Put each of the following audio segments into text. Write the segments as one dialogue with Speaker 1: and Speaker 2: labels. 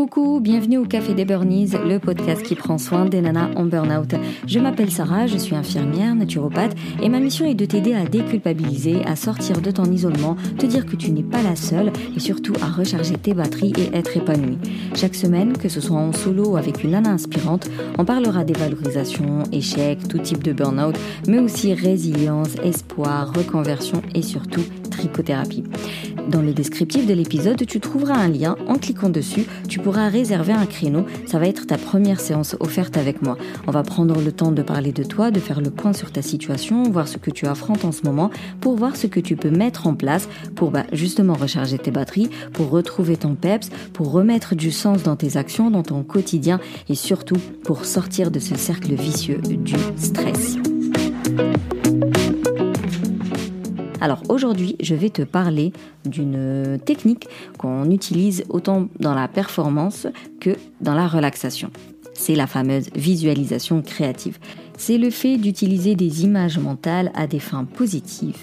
Speaker 1: Coucou, bienvenue au Café des Burnies, le podcast qui prend soin des nanas en burn-out. Je m'appelle Sarah, je suis infirmière, naturopathe et ma mission est de t'aider à déculpabiliser, à sortir de ton isolement, te dire que tu n'es pas la seule et surtout à recharger tes batteries et être épanouie. Chaque semaine, que ce soit en solo ou avec une nana inspirante, on parlera des valorisations, échecs, tout type de burn-out, mais aussi résilience, espoir, reconversion et surtout Dans le descriptif de l'épisode, tu trouveras un lien. En cliquant dessus, tu pourras réserver un créneau. Ça va être ta première séance offerte avec moi. On va prendre le temps de parler de toi, de faire le point sur ta situation, voir ce que tu affrontes en ce moment, pour voir ce que tu peux mettre en place pour bah, justement recharger tes batteries, pour retrouver ton peps, pour remettre du sens dans tes actions, dans ton quotidien et surtout pour sortir de ce cercle vicieux du stress. Alors aujourd'hui, je vais te parler d'une technique qu'on utilise autant dans la performance que dans la relaxation. C'est la fameuse visualisation créative c'est le fait d'utiliser des images mentales à des fins positives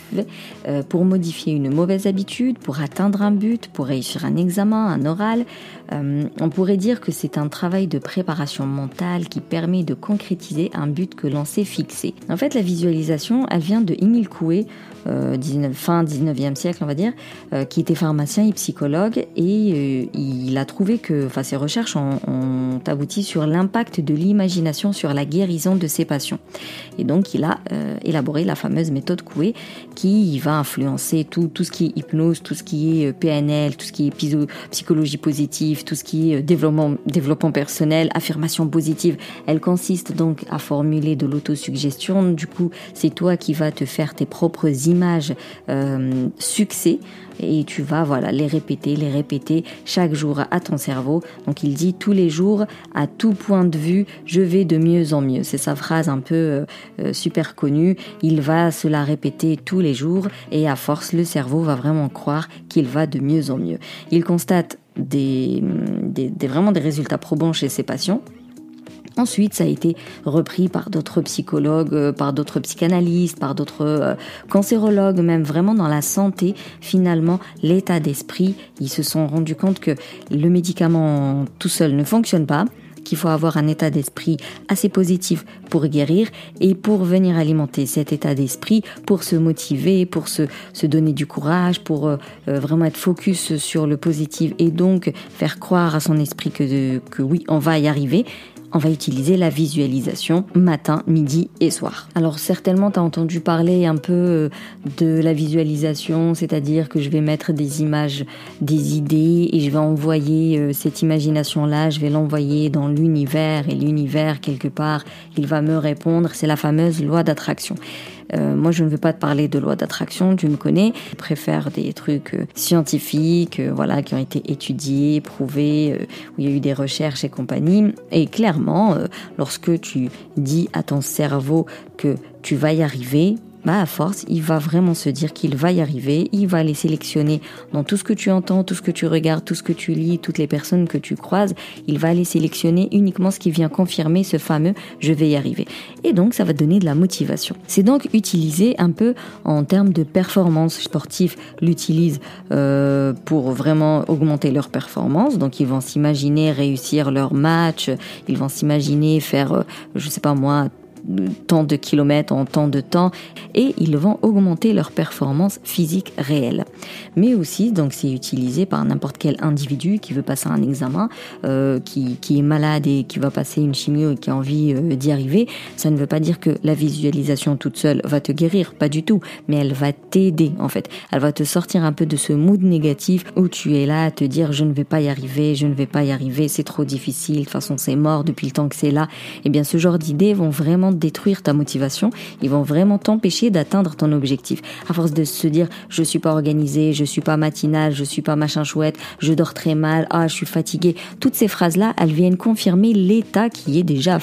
Speaker 1: euh, pour modifier une mauvaise habitude, pour atteindre un but, pour réussir un examen, un oral. Euh, on pourrait dire que c'est un travail de préparation mentale qui permet de concrétiser un but que l'on s'est fixé. En fait, la visualisation, elle vient de Emile Coué, euh, fin 19e siècle, on va dire, qui était pharmacien et psychologue, et il a trouvé que, ses recherches ont abouti sur l'impact de l'imagination sur la guérison de ses patients. Et donc, il a euh, élaboré la fameuse méthode Coué qui va influencer tout, ce qui est hypnose, tout ce qui est euh, PNL, tout ce qui est psychologie positive, tout ce qui est euh, développement, développement personnel, affirmation positive. Elle consiste donc à formuler de l'autosuggestion. Du coup, c'est toi qui vas te faire tes propres images succès et tu vas voilà les répéter, les répéter chaque jour à ton cerveau. Donc il dit tous les jours, à tout point de vue, je vais de mieux en mieux. C'est sa phrase un peu euh, euh, super connue. Il va se la répéter tous les jours et à force, le cerveau va vraiment croire qu'il va de mieux en mieux. Il constate des, des, vraiment des résultats probants chez ses patients Ensuite, ça a été repris par d'autres psychologues, euh, par d'autres psychanalystes, par d'autres euh, cancérologues, même vraiment dans la santé. Finalement, l'état d'esprit, ils se sont rendus compte que le médicament tout seul ne fonctionne pas qu'il faut avoir un état d'esprit assez positif pour guérir et pour venir alimenter cet état d'esprit, pour se motiver, pour se, se donner du courage, pour euh, vraiment être focus sur le positif et donc faire croire à son esprit que, que oui, on va y arriver on va utiliser la visualisation matin, midi et soir. Alors certainement tu as entendu parler un peu euh, de la visualisation, c'est-à-dire que je vais mettre des images, des idées et je vais envoyer euh, cette imagination-là, je vais l'envoyer dans l'univers et l'univers quelque part, il va me répondre. C'est la fameuse loi d'attraction. Euh, moi, je ne veux pas te parler de loi d'attraction, tu me connais. Je préfère des trucs euh, scientifiques, euh, voilà, qui ont été étudiés, prouvés, où il y a eu des recherches et compagnie. Et clairement, lorsque tu dis à ton cerveau que tu vas y arriver, bah à force, il va vraiment se dire qu'il va y arriver, il va les sélectionner dans tout ce que tu entends, tout ce que tu regardes, tout ce que tu lis, toutes les personnes que tu croises, il va les sélectionner uniquement ce qui vient confirmer ce fameux je vais y arriver. Et donc ça va donner de la motivation. C'est donc utilisé un peu en termes de performance sportive, l'utilise euh, pour vraiment augmenter leur performance. Donc ils vont s'imaginer réussir leur match, ils vont s'imaginer faire, euh, je sais pas moi, tant de kilomètres en tant de temps et ils vont augmenter leur performance physique réelle. Mais aussi, donc c'est utilisé par n'importe quel individu qui veut passer un examen, euh, qui, qui, est malade et qui va passer une chimio et qui a envie euh, d'y arriver. Ça ne veut pas dire que la visualisation toute seule va te guérir, pas du tout, mais elle va t'aider en fait. Elle va te sortir un peu de ce mood négatif où tu es là à te dire je ne vais pas y arriver, je ne vais pas y arriver, c'est trop difficile, de toute façon c'est mort depuis le temps que c'est là. Et eh bien ce genre d'idées vont vraiment détruire ta motivation, ils vont vraiment t'empêcher d'atteindre ton objectif. À force de se dire je suis pas organisé, je suis pas matinal, je suis pas machin chouette, je dors très mal, ah je suis fatigué, toutes ces phrases là, elles viennent confirmer l'état qui est déjà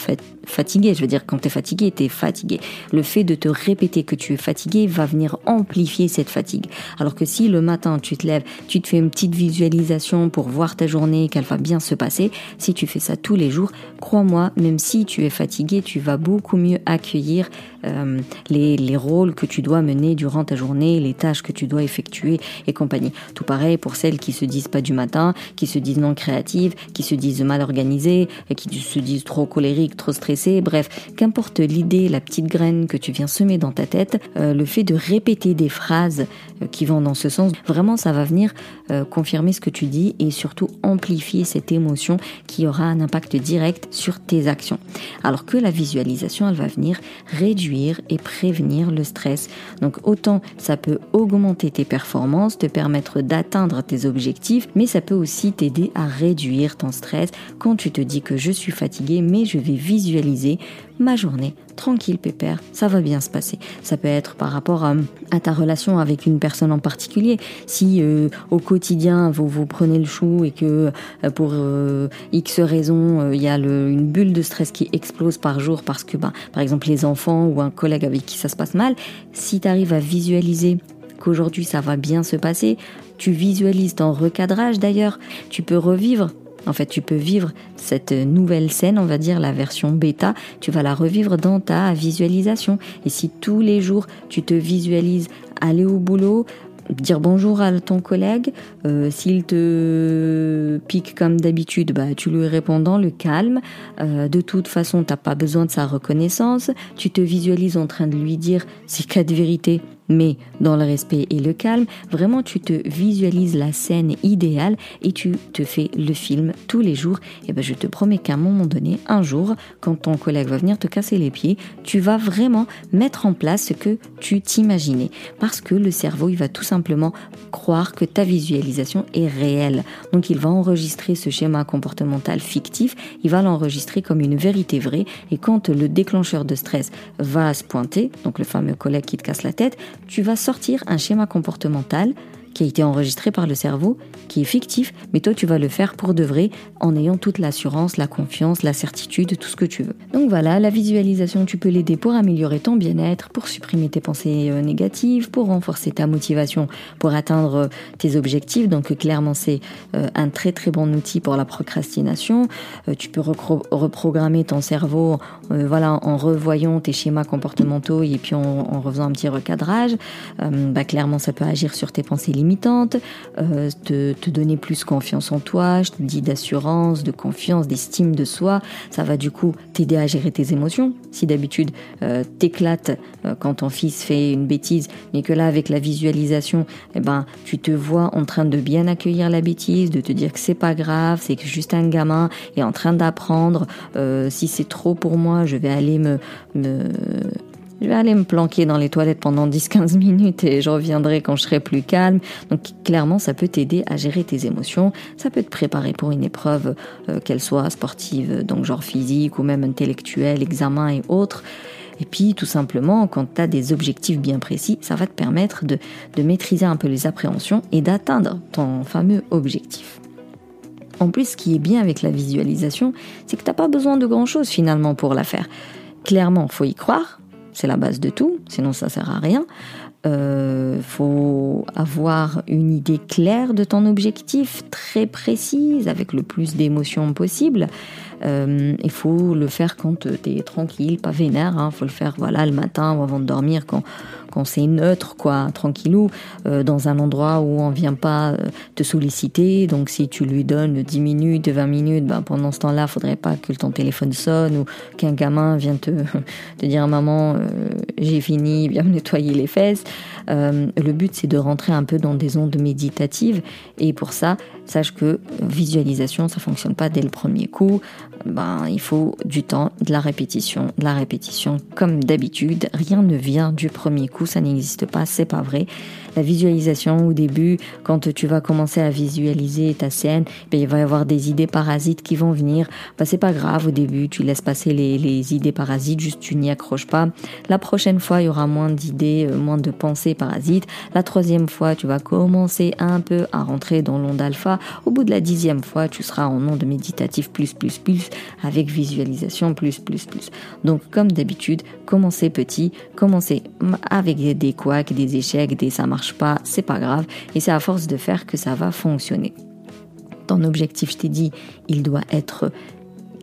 Speaker 1: fatigué. Je veux dire, quand tu es fatigué, tu es fatigué. Le fait de te répéter que tu es fatigué va venir amplifier cette fatigue. Alors que si le matin, tu te lèves, tu te fais une petite visualisation pour voir ta journée, qu'elle va bien se passer, si tu fais ça tous les jours, crois-moi, même si tu es fatigué, tu vas beaucoup mieux accueillir euh, les, les rôles que tu dois mener durant ta journée, les tâches que tu dois effectuer et compagnie. Tout pareil pour celles qui se disent pas du matin, qui se disent non créatives, qui se disent mal organisées, qui se disent trop colériques, trop stressées, bref, qu'importe l'idée, la petite graine que tu viens semer dans ta tête, euh, le fait de répéter des phrases euh, qui vont dans ce sens, vraiment ça va venir confirmer ce que tu dis et surtout amplifier cette émotion qui aura un impact direct sur tes actions. Alors que la visualisation, elle va venir réduire et prévenir le stress. Donc autant ça peut augmenter tes performances, te permettre d'atteindre tes objectifs, mais ça peut aussi t'aider à réduire ton stress quand tu te dis que je suis fatigué, mais je vais visualiser ma journée tranquille pépère, ça va bien se passer. Ça peut être par rapport à, ta relation avec une personne en particulier. Si euh, au quotidien vous vous prenez le chou et que euh, pour euh, X raisons il y a une bulle de stress qui explose par jour parce que ben, par exemple les enfants ou un collègue avec qui ça se passe mal, si tu arrives à visualiser qu'aujourd'hui ça va bien se passer, tu visualises ton recadrage d'ailleurs, tu peux revivre en fait, tu peux vivre cette nouvelle scène, on va dire la version bêta, tu vas la revivre dans ta visualisation. Et si tous les jours tu te visualises aller au boulot, dire bonjour à ton collègue. Euh, s'il te pique comme d'habitude, bah, tu lui réponds dans le calme. Euh, de toute façon, t'as pas besoin de sa reconnaissance. Tu te visualises en train de lui dire ces cas de vérité mais dans le respect et le calme, vraiment tu te visualises la scène idéale et tu te fais le film tous les jours. Et ben je te promets qu'à un moment donné, un jour, quand ton collègue va venir te casser les pieds, tu vas vraiment mettre en place ce que tu t'imaginais. Parce que le cerveau, il va tout simplement croire que ta visualisation est réelle. Donc il va enregistrer ce schéma comportemental fictif, il va l'enregistrer comme une vérité vraie. Et quand le déclencheur de stress va se pointer, donc le fameux collègue qui te casse la tête, tu vas sortir un schéma comportemental qui a été enregistré par le cerveau, qui est fictif, mais toi tu vas le faire pour de vrai en ayant toute l'assurance, la confiance, la certitude, tout ce que tu veux. Donc voilà, la visualisation, tu peux l'aider pour améliorer ton bien-être, pour supprimer tes pensées euh, négatives, pour renforcer ta motivation, pour atteindre euh, tes objectifs. Donc euh, clairement c'est un très très bon outil pour la procrastination. Tu peux reprogrammer ton cerveau voilà, en revoyant tes schémas comportementaux et puis en, refaisant un petit recadrage. Bah, clairement ça peut agir sur tes pensées limites limitante, euh, te, donner plus confiance en toi, je te dis d'assurance, de confiance, d'estime de soi. Ça va du coup t'aider à gérer tes émotions. Si d'habitude euh, t'éclates euh, quand ton fils fait une bêtise, mais que là avec la visualisation, eh ben tu te vois en train de bien accueillir la bêtise, de te dire que c'est pas grave, c'est juste un gamin est en train d'apprendre. si c'est trop pour moi, je vais aller me je vais aller me planquer dans les toilettes pendant 10-15 minutes et je reviendrai quand je serai plus calme. Donc clairement, ça peut t'aider à gérer tes émotions, ça peut te préparer pour une épreuve, euh, qu'elle soit sportive, donc genre physique ou même intellectuelle, examen et autres. Et puis tout simplement, quand tu as des objectifs bien précis, ça va te permettre de, de maîtriser un peu les appréhensions et d'atteindre ton fameux objectif. En plus, ce qui est bien avec la visualisation, c'est que tu n'as pas besoin de grand-chose finalement pour la faire. Clairement, faut y croire, c'est la base de tout, sinon ça sert à rien. Euh, faut avoir une idée claire de ton objectif, très précise, avec le plus d'émotions possible. Euh, il faut le faire quand tu es tranquille, pas vénère. Il hein. faut le faire voilà le matin ou avant de dormir, quand quand c'est neutre, quoi, tranquillou, euh, dans un endroit où on vient pas euh, te solliciter. Donc si tu lui donnes 10 minutes, 20 minutes, ben, pendant ce temps-là, faudrait pas que ton téléphone sonne ou qu'un gamin vienne te, te dire maman, euh, j'ai fini, viens me nettoyer les fesses. le but c'est de rentrer un peu dans des ondes méditatives et pour ça, sache que visualisation, ça fonctionne pas dès le premier coup. Ben, il faut du temps, de la répétition, de la répétition. Comme d'habitude, rien ne vient du premier coup, ça n'existe pas, c'est pas vrai. La visualisation au début, quand tu vas commencer à visualiser ta scène, ben, il va y avoir des idées parasites qui vont venir. Ben, c'est pas grave au début, tu laisses passer les, les idées parasites, juste tu n'y accroches pas. La prochaine fois, il y aura moins d'idées, euh, moins de pensées parasites. La troisième fois, tu vas commencer un peu à rentrer dans l'onde alpha. Au bout de la dixième fois, tu seras en onde méditative plus, plus, plus, avec visualisation plus, plus, plus. Donc, comme d'habitude, commencez petit, commencez avec des couacs, des échecs, des ça marche pas, c'est pas grave. Et c'est à force de faire que ça va fonctionner. Ton objectif, je t'ai dit, il doit être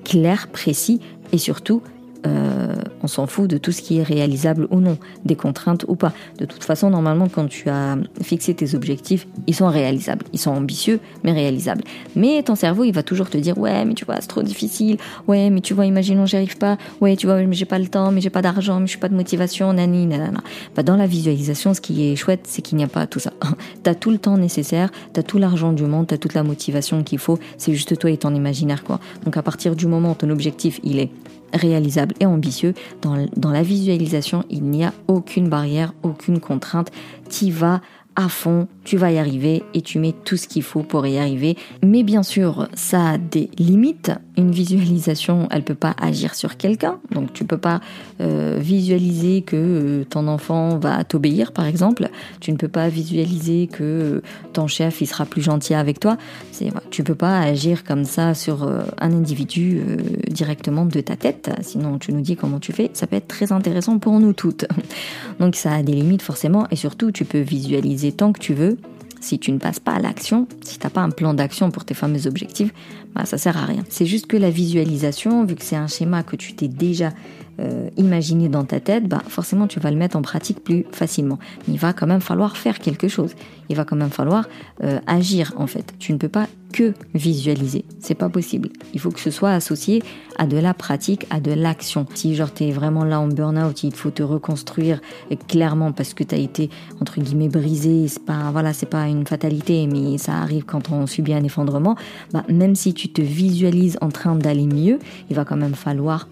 Speaker 1: clair, précis et surtout euh, on s'en fout de tout ce qui est réalisable ou non, des contraintes ou pas. De toute façon, normalement, quand tu as fixé tes objectifs, ils sont réalisables. Ils sont ambitieux, mais réalisables. Mais ton cerveau, il va toujours te dire, ouais, mais tu vois, c'est trop difficile. Ouais, mais tu vois, imaginons, j'y arrive pas. Ouais, tu vois, mais j'ai pas le temps, mais j'ai pas d'argent, mais je suis pas de motivation, nani, nanana. Bah, dans la visualisation, ce qui est chouette, c'est qu'il n'y a pas tout ça. t'as tout le temps nécessaire, t'as tout l'argent du monde, t'as toute la motivation qu'il faut. C'est juste toi et ton imaginaire, quoi. Donc, à partir du moment où ton objectif, il est réalisable et ambitieux. Dans, la visualisation, il n'y a aucune barrière, aucune contrainte. Tu vas à fond, tu vas y arriver et tu mets tout ce qu'il faut pour y arriver. Mais bien sûr, ça a des limites. Une visualisation, elle peut pas agir sur quelqu'un. Donc tu peux pas euh, visualiser que euh, ton enfant va t'obéir, par exemple. Tu ne peux pas visualiser que euh, ton chef il sera plus gentil avec toi. C'est, tu peux pas agir comme ça sur un individu directement de ta tête. Sinon, tu nous dis comment tu fais. Ça peut être très intéressant pour nous toutes. Donc ça a des limites forcément. Et surtout, tu peux visualiser tant que tu veux, si tu ne passes pas à l'action, si tu n'as pas un plan d'action pour tes fameux objectifs, bah, ça sert à rien. C'est juste que la visualisation, vu que c'est un schéma que tu t'es déjà euh, imaginé dans ta tête, bah, forcément tu vas le mettre en pratique plus facilement. il va quand même falloir faire quelque chose. Il va quand même falloir euh, agir en fait. Tu ne peux pas que visualiser. C'est pas possible. Il faut que ce soit associé à de la pratique, à de l'action. Si genre t'es vraiment là en burn-out, il faut te reconstruire clairement parce que tu as été entre guillemets brisé, c'est pas voilà, c'est pas une fatalité mais ça arrive quand on subit un effondrement, bah, même si tu te visualises en train d'aller mieux, il va quand même falloir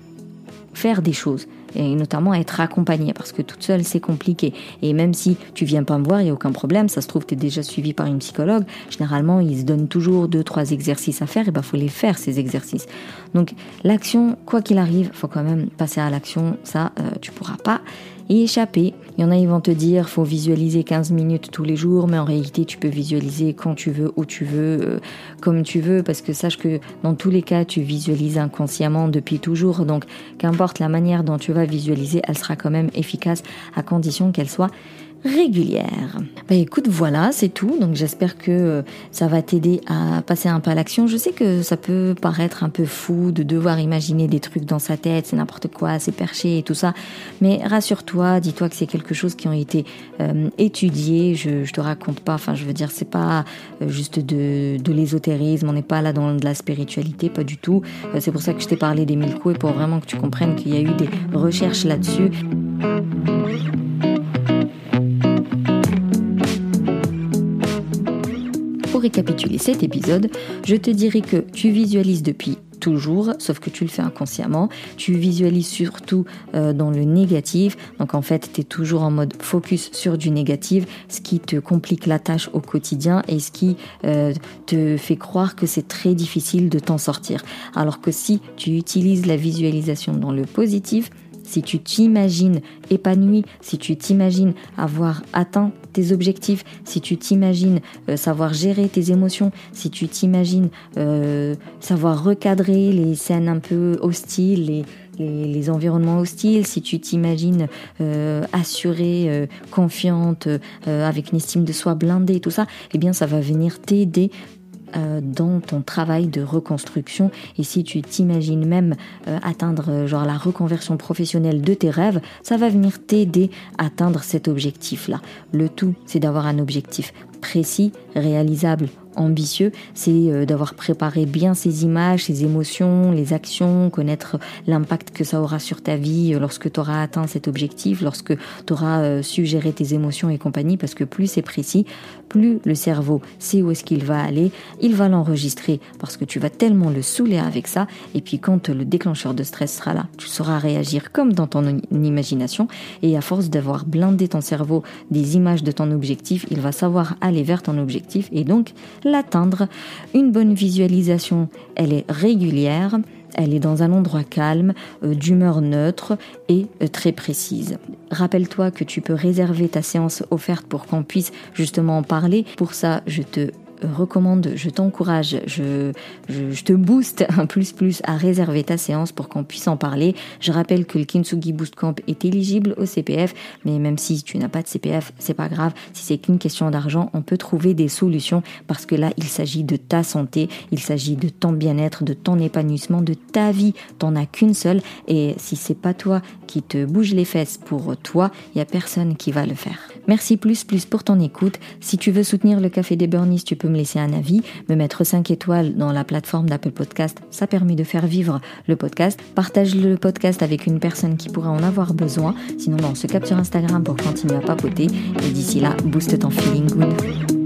Speaker 1: faire des choses et notamment être accompagné parce que toute seule c'est compliqué. Et même si tu viens pas me voir il y a aucun problème. Ça se trouve tu es déjà suivi par une psychologue. Généralement ils se donnent toujours deux trois exercices à faire. Et ben faut les faire ces exercices. Donc l'action quoi qu'il arrive faut quand même passer à l'action. Ça euh, tu pourras pas y échapper il y en a, ils vont te dire, faut visualiser 15 minutes tous les jours, mais en réalité, tu peux visualiser quand tu veux, où tu veux, euh, comme tu veux, parce que sache que dans tous les cas, tu visualises inconsciemment depuis toujours. Donc, qu'importe la manière dont tu vas visualiser, elle sera quand même efficace à condition qu'elle soit régulière. Bah écoute, voilà, c'est tout. Donc j'espère que euh, ça va t'aider à passer un peu à l'action. Je sais que ça peut paraître un peu fou de devoir imaginer des trucs dans sa tête, c'est n'importe quoi, c'est perché et tout ça. Mais rassure-toi, dis-toi que c'est quelque chose qui ont été euh, étudiés. Je, je te raconte pas, enfin je veux dire, c'est pas euh, juste de, de l'ésotérisme, on n'est pas là dans de la spiritualité, pas du tout. c'est pour ça que je t'ai parlé des mille coups et pour vraiment que tu comprennes qu'il y a eu des recherches là-dessus. Pour récapituler cet épisode, je te dirais que tu visualises depuis toujours, sauf que tu le fais inconsciemment. Tu visualises surtout euh, dans le négatif. Donc en fait, tu es toujours en mode focus sur du négatif, ce qui te complique la tâche au quotidien et ce qui euh, te fait croire que c'est très difficile de t'en sortir. Alors que si tu utilises la visualisation dans le positif, si tu t'imagines épanoui, si tu t'imagines avoir atteint tes objectifs, si tu t'imagines euh, savoir gérer tes émotions, si tu t'imagines euh, savoir recadrer les scènes un peu hostiles, les, environnements hostiles, si tu t'imagines euh, assurée, confiante, avec une estime de soi blindée, tout ça, eh bien ça va venir t'aider dans ton travail de reconstruction et si tu t'imagines même euh, atteindre euh, genre la reconversion professionnelle de tes rêves, ça va venir t'aider à atteindre cet objectif là. Le tout, c'est d'avoir un objectif précis, réalisable, ambitieux, c'est euh, d'avoir préparé bien ces images, ces émotions, les actions, connaître l'impact que ça aura sur ta vie euh, lorsque tu auras atteint cet objectif, lorsque tu auras euh, su gérer tes émotions et compagnie, parce que plus c'est précis, plus le cerveau sait où est-ce qu'il va aller, il va l'enregistrer parce que tu vas tellement le saouler avec ça, et puis quand le déclencheur de stress sera là, tu sauras réagir comme dans ton imagination, et à force d'avoir blindé ton cerveau des images de ton objectif, il va savoir aller vers ton objectif, et donc l'atteindre. Une bonne visualisation, elle est régulière, elle est dans un endroit calme, euh, d'humeur neutre et euh, très précise. Rappelle-toi que tu peux réserver ta séance offerte pour qu'on puisse justement en parler. Pour ça, je te recommande, je t'encourage, je, je, te booste un plus plus à réserver ta séance pour qu'on puisse en parler. Je rappelle que le Kintsugi Boost Camp est éligible au CPF, mais même si tu n'as pas de CPF, c'est pas grave. Si c'est qu'une question d'argent, on peut trouver des solutions parce que là, il s'agit de ta santé, il s'agit de ton bien-être, de ton épanouissement, de ta vie. T'en as qu'une seule et si c'est pas toi qui te bouge les fesses pour toi, il y a personne qui va le faire. Merci plus plus pour ton écoute. Si tu veux soutenir le Café des Burnies, tu peux me laisser un avis, me mettre 5 étoiles dans la plateforme d'Apple Podcast. Ça permet de faire vivre le podcast. Partage le podcast avec une personne qui pourrait en avoir besoin. Sinon, on se capte sur Instagram pour continuer à papoter. Et d'ici là, booste ton feeling good.